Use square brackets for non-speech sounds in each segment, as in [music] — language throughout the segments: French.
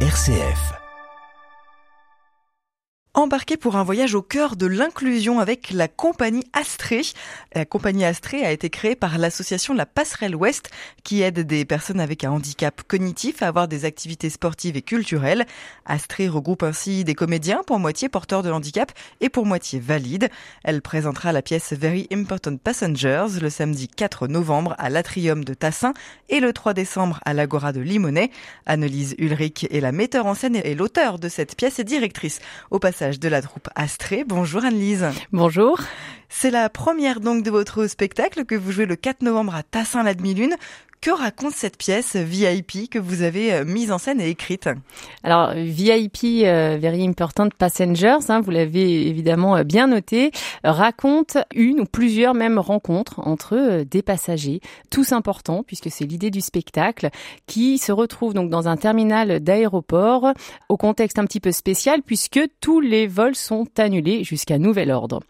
RCF. Embarqué pour un voyage au cœur de l'inclusion avec la compagnie Astrée. La compagnie Astrée a été créée par l'association La Passerelle Ouest qui aide des personnes avec un handicap cognitif à avoir des activités sportives et culturelles. Astrée regroupe ainsi des comédiens pour moitié porteurs de handicap et pour moitié valides. Elle présentera la pièce Very Important Passengers le samedi 4 novembre à l'Atrium de Tassin et le 3 décembre à l'Agora de Limonest. Annelise Ulrich est la metteur en scène et l'auteur de cette pièce et directrice au passage de la troupe Astrée. Bonjour Anne-Lise. Bonjour. C'est la première donc de votre spectacle que vous jouez le 4 novembre à Tassin la demi-lune. Que raconte cette pièce VIP que vous avez euh, mise en scène et écrite? Alors VIP, euh, Very Important Passengers, hein, vous l'avez évidemment euh, bien noté, raconte une ou plusieurs mêmes rencontres entre des passagers, tous importants puisque c'est l'idée du spectacle, qui se retrouvent donc dans un terminal d'aéroport au contexte un petit peu spécial puisque tous les vols sont annulés jusqu'à nouvel ordre.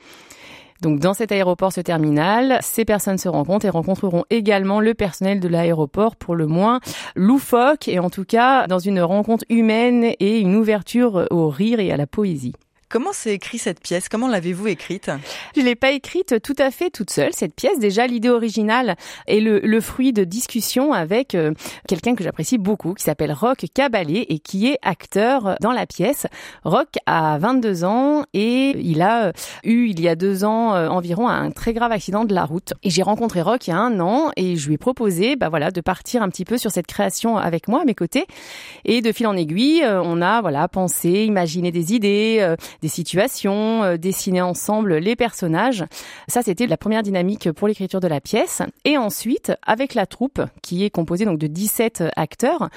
Donc dans cet aéroport, ce terminal, ces personnes se rencontrent et rencontreront également le personnel de l'aéroport pour le moins loufoque et en tout cas dans une rencontre humaine et une ouverture au rire et à la poésie. Comment s'est écrit cette pièce? Comment l'avez-vous écrite? Je l'ai pas écrite tout à fait toute seule. Cette pièce, déjà, l'idée originale est le, le, fruit de discussions avec euh, quelqu'un que j'apprécie beaucoup, qui s'appelle Rock Cabalé et qui est acteur dans la pièce. Rock a 22 ans et il a euh, eu, il y a deux ans euh, environ, un très grave accident de la route. Et j'ai rencontré Rock il y a un an et je lui ai proposé, bah voilà, de partir un petit peu sur cette création avec moi à mes côtés. Et de fil en aiguille, on a voilà pensé, imaginé des idées des situations, euh, dessiner ensemble les personnages. Ça, c'était la première dynamique pour l'écriture de la pièce. Et ensuite, avec la troupe, qui est composée donc de 17 acteurs,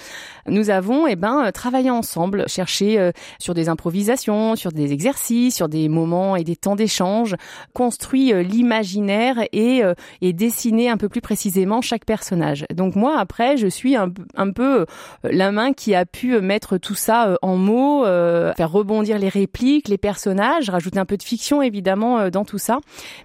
nous avons eh ben, travaillé ensemble, cherché euh, sur des improvisations, sur des exercices, sur des moments et des temps d'échange, construit euh, l'imaginaire et, et dessiné un peu plus précisément chaque personnage. Donc moi, après, je suis un, un peu la main qui a pu mettre tout ça en mots, faire rebondir les répliques, les personnages, rajouter un peu de fiction évidemment euh, dans tout ça.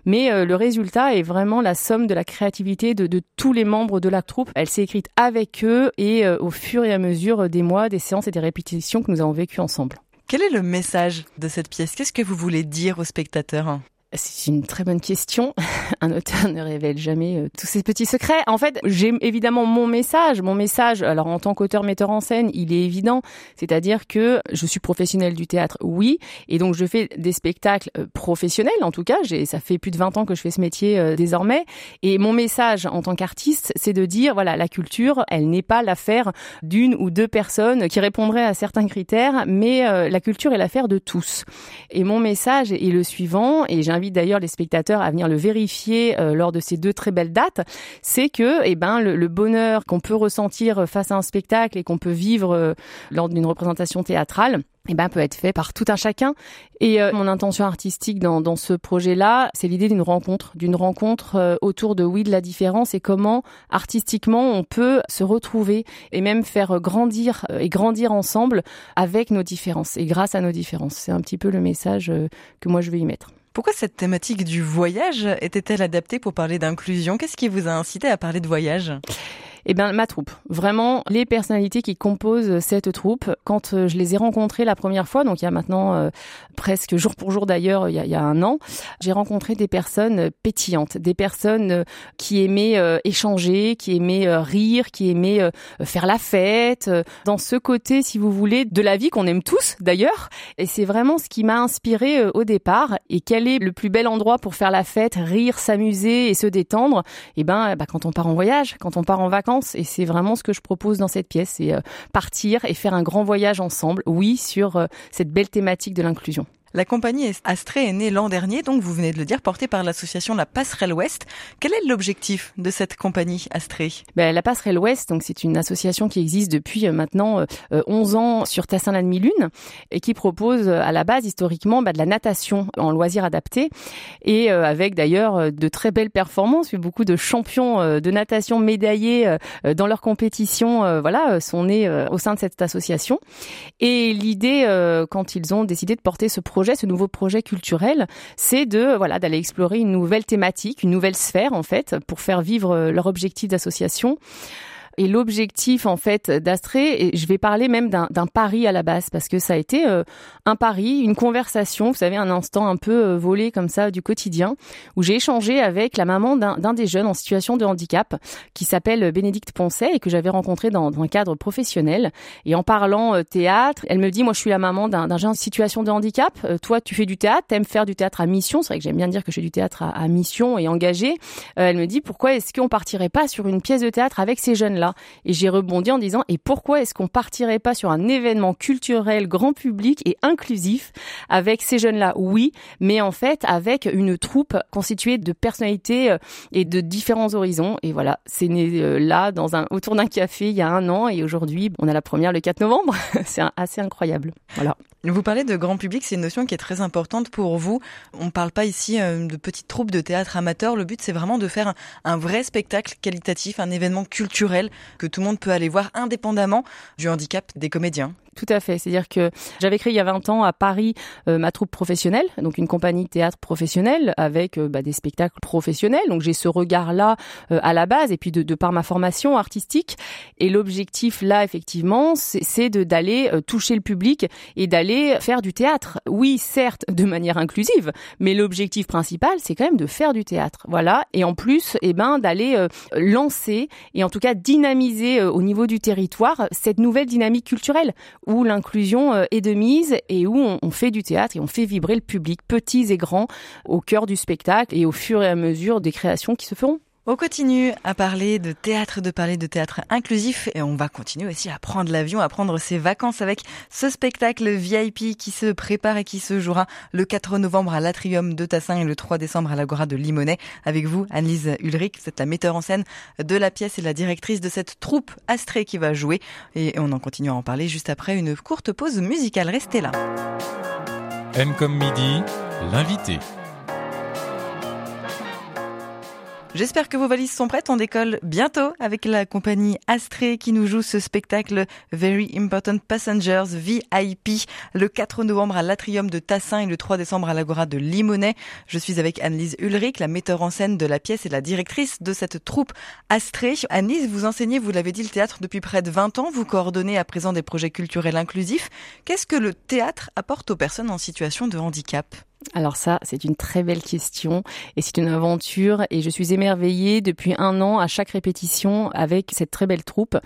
Mais euh, le résultat est vraiment la somme de la créativité de, de tous les membres de la troupe. Elle s'est écrite avec eux et euh, au fur et à mesure des mois, des séances et des répétitions que nous avons vécues ensemble. Quel est le message de cette pièce? Qu'est-ce que vous voulez dire aux spectateurs? C'est une très bonne question. [laughs] Un auteur ne révèle jamais euh, tous ses petits secrets. En fait, j'ai évidemment mon message. Mon message, alors en tant qu'auteur metteur en scène, il est évident. C'est-à-dire que je suis professionnelle du théâtre, oui. Et donc je fais des spectacles euh, professionnels, en tout cas. Ça fait plus de 20 ans que je fais ce métier euh, désormais. Et mon message en tant qu'artiste, c'est de dire, voilà, la culture, elle n'est pas l'affaire d'une ou deux personnes qui répondraient à certains critères, mais la culture est l'affaire de tous. Et mon message est le suivant, et j'invite d'ailleurs les spectateurs à venir le vérifier euh, lors de ces deux très belles dates, c'est que eh ben le, bonheur qu'on peut ressentir face à un spectacle et qu'on peut vivre euh, lors d'une représentation théâtrale, eh ben, peut être fait par tout un chacun. Et euh, mon intention artistique dans, dans ce projet-là, c'est l'idée d'une rencontre, d'une rencontre autour de oui de la différence et comment artistiquement on peut se retrouver et même faire grandir et grandir ensemble avec nos différences et grâce à nos différences. C'est un petit peu le message que moi je veux y mettre. Pourquoi cette thématique du voyage était-elle adaptée pour parler d'inclusion? Qu'est-ce qui vous a incité à parler de voyage? Eh bien, ma troupe. Vraiment, les personnalités qui composent cette troupe, quand euh, je les ai rencontrées la première fois, donc il y a maintenant euh, presque jour pour jour d'ailleurs, il, il, y a un an, j'ai rencontré des personnes pétillantes, des personnes euh, qui aimaient échanger, qui aimaient rire, qui aimaient faire la fête, dans ce côté, si vous voulez, de la vie qu'on aime tous d'ailleurs. Et c'est vraiment ce qui m'a inspiré au départ. Et quel est le plus bel endroit pour faire la fête, rire, s'amuser et se détendre? Eh ben, bah, quand on part en voyage, quand on part en vacances et c'est vraiment ce que je propose dans cette pièce, c'est euh, partir et faire un grand voyage ensemble, oui, sur euh, cette belle thématique de l'inclusion. La compagnie Astrée est née l'an dernier, donc vous venez de le dire, portée par l'association La Passerelle Ouest. Quel est l'objectif de cette compagnie Astrée ben, La Passerelle Ouest, donc c'est une association qui existe depuis euh, maintenant 11 euh, ans sur Tassin-la-Demi-Lune et qui propose euh, à la base historiquement ben, de la natation en loisirs adaptés et avec d'ailleurs de très belles performances. Beaucoup de champions de natation médaillés dans leur compétition, voilà, sont nés au sein de cette association. Et l'idée, quand ils ont décidé de porter ce projet ce nouveau projet culturel, c'est d'aller explorer une nouvelle thématique, une nouvelle sphère en fait, pour faire vivre leur objectif d'association. Et l'objectif en fait d'Astrée, et je vais parler même d'un pari à la base parce que ça a été euh, un pari, une conversation, vous savez, un instant un peu euh, volé comme ça du quotidien, où j'ai échangé avec la maman d'un des jeunes en situation de handicap qui s'appelle Bénédicte Poncet et que j'avais rencontré dans, un cadre professionnel. Et en parlant euh, théâtre, elle me dit, moi je suis la maman d'un jeune en situation de handicap, toi tu fais du théâtre, t'aimes faire du théâtre à mission, c'est vrai que j'aime bien dire que je fais du théâtre à, à mission et engagé. elle me dit, pourquoi est-ce qu'on partirait pas sur une pièce de théâtre avec ces jeunes-là? Et j'ai rebondi en disant, et pourquoi est-ce qu'on partirait pas sur un événement culturel grand public et inclusif avec ces jeunes-là? Oui, mais en fait avec une troupe constituée de personnalités euh, et de différents horizons. Et voilà, c'est né euh, là autour d'un café il y a un an et aujourd'hui on a la première le 4 novembre. [laughs] c'est assez incroyable. Voilà. Vous parlez de grand public, c'est une notion qui est très importante pour vous. On ne parle pas ici euh, de petites troupes de théâtre amateur. Le but, c'est vraiment de faire un, vrai spectacle qualitatif, un événement culturel que tout le monde peut aller voir indépendamment du handicap des comédiens. Tout à fait. C'est-à-dire que j'avais créé il y a 20 ans à Paris euh, ma troupe professionnelle, donc une compagnie théâtre professionnelle avec euh, bah, des spectacles professionnels. Donc j'ai ce regard-là à la base et puis de, de, par ma formation artistique. Et l'objectif là, effectivement, c'est d'aller toucher le public et d'aller faire du théâtre. Oui, certes, de manière inclusive, mais l'objectif principal, c'est quand même de faire du théâtre. Voilà. Et en plus, eh ben, d'aller euh, lancer et en tout cas dynamiser euh, au niveau du territoire cette nouvelle dynamique culturelle où l'inclusion euh, est de mise et où on, on, fait du théâtre et on fait vibrer le public, petits et grands, au cœur du spectacle et au fur et à mesure des créations qui se feront. On continue à parler de théâtre, de parler de théâtre inclusif et on va continuer aussi à prendre l'avion, à prendre ses vacances avec ce spectacle VIP qui se prépare et qui se jouera le 4 novembre à l'Atrium de Tassin et le 3 décembre à l'Agora de Limonest. Avec vous, Annelise Ulrich, êtes la metteur en scène de la pièce et la directrice de cette troupe Astrée qui va jouer et on en continue à en parler juste après une courte pause musicale. Restez là. M comme midi, l'invité. J'espère que vos valises sont prêtes. On décolle bientôt avec la compagnie Astrée qui nous joue ce spectacle Very Important Passengers VIP le 4 novembre à l'Atrium de Tassin et le 3 décembre à l'Agora de Limonest. Je suis avec Annelise Ulrich, la metteur en scène de la pièce et la directrice de cette troupe Astrée. Annelise, vous enseignez, vous l'avez dit, le théâtre depuis près de 20 ans. Vous coordonnez à présent des projets culturels inclusifs. Qu'est-ce que le théâtre apporte aux personnes en situation de handicap? Alors ça, c'est une très belle question et c'est une aventure et je suis émerveillée depuis un an à chaque répétition avec cette très belle troupe.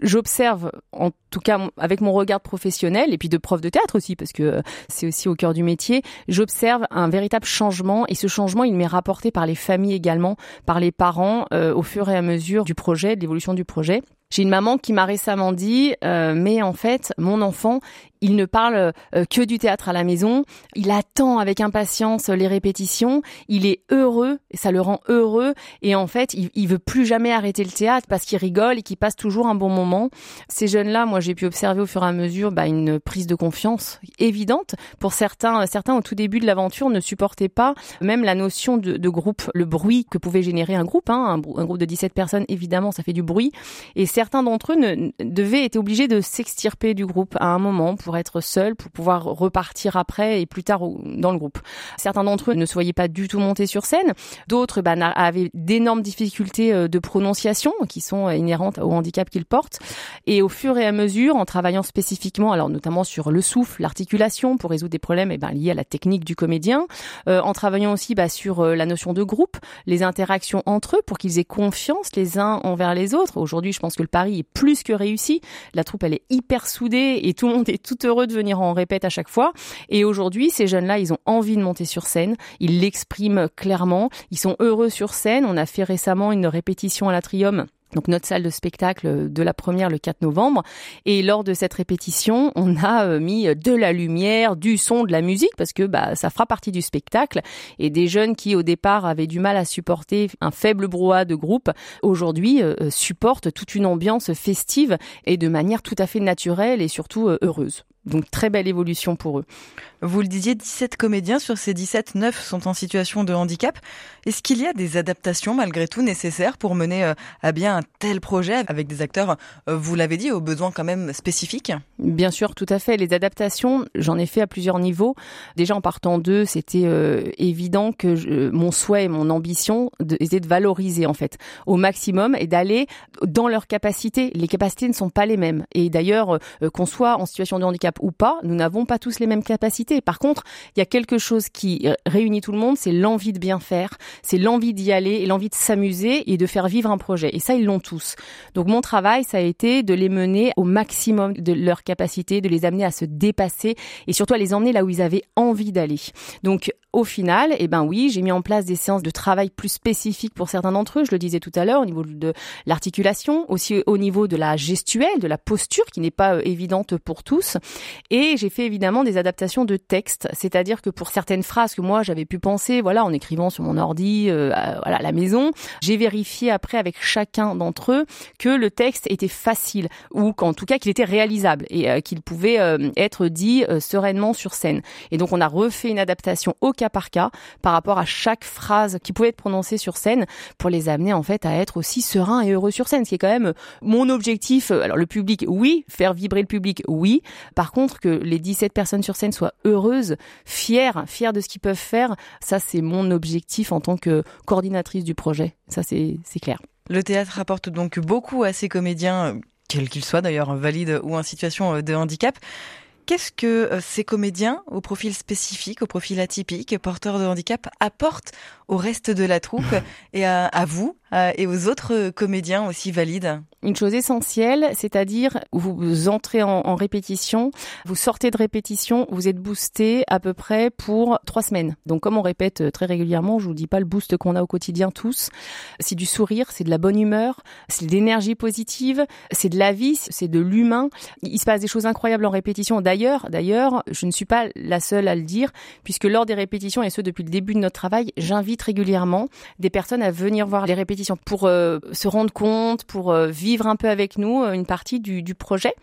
J'observe, en tout cas avec mon regard professionnel et puis de prof de théâtre aussi parce que c'est aussi au cœur du métier, j'observe un véritable changement et ce changement, il m'est rapporté par les familles également, par les parents euh, au fur et à mesure du projet, de l'évolution du projet. J'ai une maman qui m'a récemment dit, euh, mais en fait, mon enfant, il ne parle euh, que du théâtre à la maison. Il attend avec impatience les répétitions. Il est heureux, et ça le rend heureux. Et en fait, il, veut plus jamais arrêter le théâtre parce qu'il rigole et qu'il passe toujours un bon moment. Ces jeunes-là, moi, j'ai pu observer au fur et à mesure bah, une prise de confiance évidente. Pour certains, certains au tout début de l'aventure ne supportaient pas même la notion de, groupe, le bruit que pouvait générer un groupe. Hein. Un, groupe de 17 personnes, évidemment, ça fait du bruit. Et certains d'entre eux devaient être obligés de s'extirper du groupe à un moment être seuls, pour pouvoir repartir après et plus tard dans le groupe. Certains d'entre eux ne se pas du tout monter sur scène. D'autres bah, avaient d'énormes difficultés euh, de prononciation qui sont inhérentes au handicap qu'ils portent. Et au fur et à mesure, en travaillant spécifiquement, alors notamment sur le souffle, l'articulation, pour résoudre des problèmes eh ben, liés à la technique du comédien, euh, en travaillant aussi bah, sur euh, la notion de groupe, les interactions entre eux pour qu'ils aient confiance les uns envers les autres. Aujourd'hui, je pense que le pari est plus que réussi. La troupe, elle est hyper soudée et tout le monde est tout heureux de venir en répète à chaque fois. Et aujourd'hui, ces jeunes-là, ils ont envie de monter sur scène. Ils l'expriment clairement. Ils sont heureux sur scène. On a fait récemment une répétition à l'Atrium donc notre salle de spectacle de la première le 4 novembre. Et lors de cette répétition, on a euh, mis de la lumière, du son, de la musique, parce que bah, ça fera partie du spectacle. Et des jeunes qui au départ avaient du mal à supporter un faible brouhaha de groupe, aujourd'hui euh, supportent toute une ambiance festive et de manière tout à fait naturelle et surtout euh, heureuse. Donc très belle évolution pour eux. Vous le disiez, 17 comédiens sur ces 17, 9 sont en situation de handicap. Est-ce qu'il y a des adaptations malgré tout nécessaires pour mener euh, à bien un tel projet avec des acteurs, euh, vous l'avez dit, aux besoins quand même spécifiques? Bien sûr, tout à fait. Les adaptations, j'en ai fait à plusieurs niveaux. Déjà en partant d'eux, c'était euh, évident que je, mon souhait et mon ambition était de valoriser en fait au maximum et d'aller dans leurs capacités. Les capacités ne sont pas les mêmes. Et d'ailleurs, qu'on soit en situation de handicap ou pas, nous n'avons pas tous les mêmes capacités. Par contre, il y a quelque chose qui réunit tout le monde, c'est l'envie de bien faire, c'est l'envie d'y aller et l'envie de s'amuser et de faire vivre un projet. Et ça, ils l'ont tous. Donc mon travail, ça a été de les mener au maximum de leurs capacités, de les amener à se dépasser et surtout à les emmener là où ils avaient envie d'aller. Donc au final, eh ben oui, j'ai mis en place des séances de travail plus spécifiques pour certains d'entre eux. Je le disais tout à l'heure au niveau de l'articulation, aussi au niveau de la gestuelle, de la posture qui n'est pas euh, évidente pour tous. Et j'ai fait évidemment des adaptations de texte, c'est-à-dire que pour certaines phrases que moi j'avais pu penser, voilà, en écrivant sur mon ordi, euh, à, voilà, à la maison, j'ai vérifié après avec chacun d'entre eux que le texte était facile ou qu'en tout cas qu'il était réalisable et euh, qu'il pouvait être dit sereinement sur scène. Et donc on a refait une adaptation au cas par cas par rapport à chaque phrase qui pouvait être prononcée sur scène pour les amener en fait à être aussi sereins et heureux sur scène, ce qui est quand même mon objectif. Alors le public, oui, faire vibrer le public, oui. Par contre, que les 17 personnes sur scène soient heureuses, fières, fières de ce qu'ils peuvent faire, ça c'est mon objectif en tant que coordinatrice du projet. Ça c'est clair. Le théâtre apporte donc beaucoup à ses comédiens, quels qu'ils soient d'ailleurs, valides ou en situation de handicap. Qu'est-ce que euh, ces comédiens, au profil spécifique, au profil atypique, porteurs de handicap, apportent au reste de la troupe [laughs] et à, à vous euh, et aux autres comédiens aussi valides Une chose essentielle, c'est-à-dire vous entrez en, répétition, vous sortez de répétition, vous êtes boosté à peu près pour trois semaines. Donc comme on répète très régulièrement, je vous dis pas le boost qu'on a au quotidien tous, c'est du sourire, c'est de la bonne humeur, c'est de l'énergie positive, c'est de la vie, c'est de l'humain. Il se passe des choses incroyables en répétition. D'ailleurs, d'ailleurs, je ne suis pas la seule à le dire, puisque lors des répétitions, et ce depuis le début de notre travail, j'invite régulièrement des personnes à venir voir les répétitions pour euh, se rendre compte, pour euh, vivre un peu avec nous euh, une partie du, projet.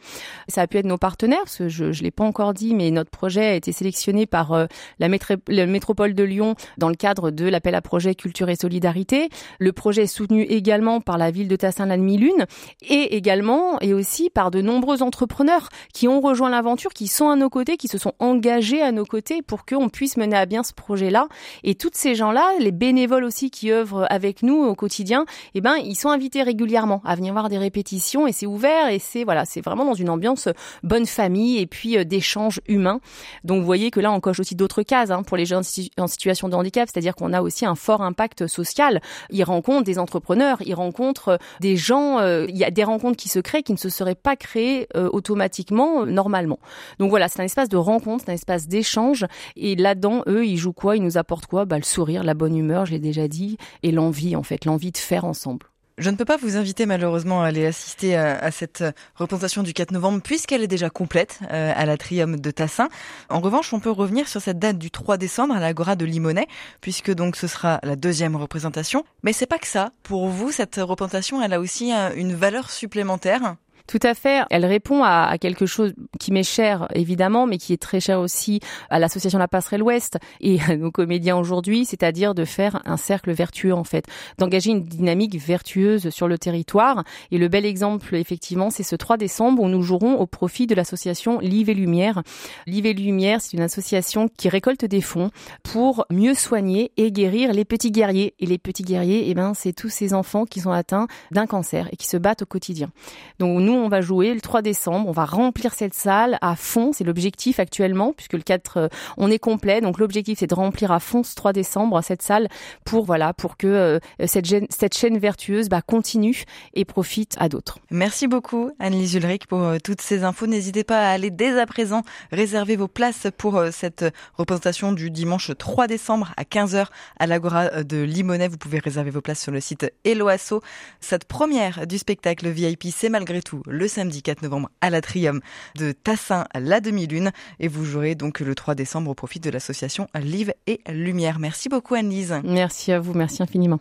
Ça a pu être nos partenaires, je ne l'ai pas encore dit, mais notre projet a été sélectionné par la, métropole de Lyon dans le cadre de l'appel à projet Culture et Solidarité. Le projet est soutenu également par la ville de Tassin-la-Demi-Lune et également et aussi par de nombreux entrepreneurs qui ont rejoint l'aventure, qui sont à nos côtés, qui se sont engagés à nos côtés pour qu'on puisse mener à bien ce projet-là. Et toutes ces gens-là, les bénévoles aussi qui œuvrent avec nous au quotidien, eh ben ils sont invités régulièrement à venir voir des répétitions et c'est ouvert et c'est voilà, c'est vraiment dans une ambiance bonne famille et puis euh, d'échanges humains. Donc vous voyez que là on coche aussi d'autres cases hein, pour les gens en situation de handicap, c'est-à-dire qu'on a aussi un fort impact social. Ils rencontrent des entrepreneurs, ils rencontrent euh, des gens, euh, il y a des rencontres qui se créent qui ne se seraient pas créées automatiquement normalement. Donc voilà, c'est un espace de rencontre, c'est un espace d'échange et là-dedans eux ils jouent quoi? Ils nous apportent quoi? Bah le sourire, la bonne humeur, je l'ai déjà dit, et l'envie en fait, l'envie faire ensemble. Je ne peux pas vous inviter malheureusement à aller assister à, cette représentation du 4 novembre puisqu'elle est déjà complète euh, à l'Atrium de Tassin. En revanche, on peut revenir sur cette date du 3 décembre à l'Agora de Limonest puisque donc ce sera la deuxième représentation. Mais c'est pas que ça. Pour vous, cette représentation, elle a aussi euh, une valeur supplémentaire. Tout à fait. Elle répond à, quelque chose qui m'est cher, évidemment, mais qui est très cher aussi à l'association La Passerelle Ouest et à nos comédiens aujourd'hui, c'est-à-dire de faire un cercle vertueux, en fait, d'engager une dynamique vertueuse sur le territoire. Et le bel exemple, effectivement, c'est ce 3 décembre où nous jouerons au profit de l'association Live et Lumière. Live et Lumière, c'est une association qui récolte des fonds pour mieux soigner et guérir les petits guerriers. Et les petits guerriers, eh ben, c'est tous ces enfants qui sont atteints d'un cancer et qui se battent au quotidien. Donc nous, on va jouer le 3 décembre. On va remplir cette salle à fond. C'est l'objectif actuellement, puisque le 4, euh, on est complet. Donc l'objectif, c'est de remplir à fond ce 3 décembre cette salle pour voilà, pour que euh, cette, cette chaîne vertueuse bah, continue et profite à d'autres. Merci beaucoup, Annelise Ulrich, pour euh, toutes ces infos. N'hésitez pas à aller dès à présent réserver vos places pour cette représentation du dimanche 3 décembre à 15h à l'Agora de Limonest. Vous pouvez réserver vos places sur le site Eloasso. Cette première du spectacle VIP, c'est malgré tout le samedi 4 novembre à l'Atrium de Tassin la demi-lune et vous jouerez donc le 3 décembre au profit de l'association Live et Lumière. Merci beaucoup Anne-Lise. Merci à vous, merci infiniment.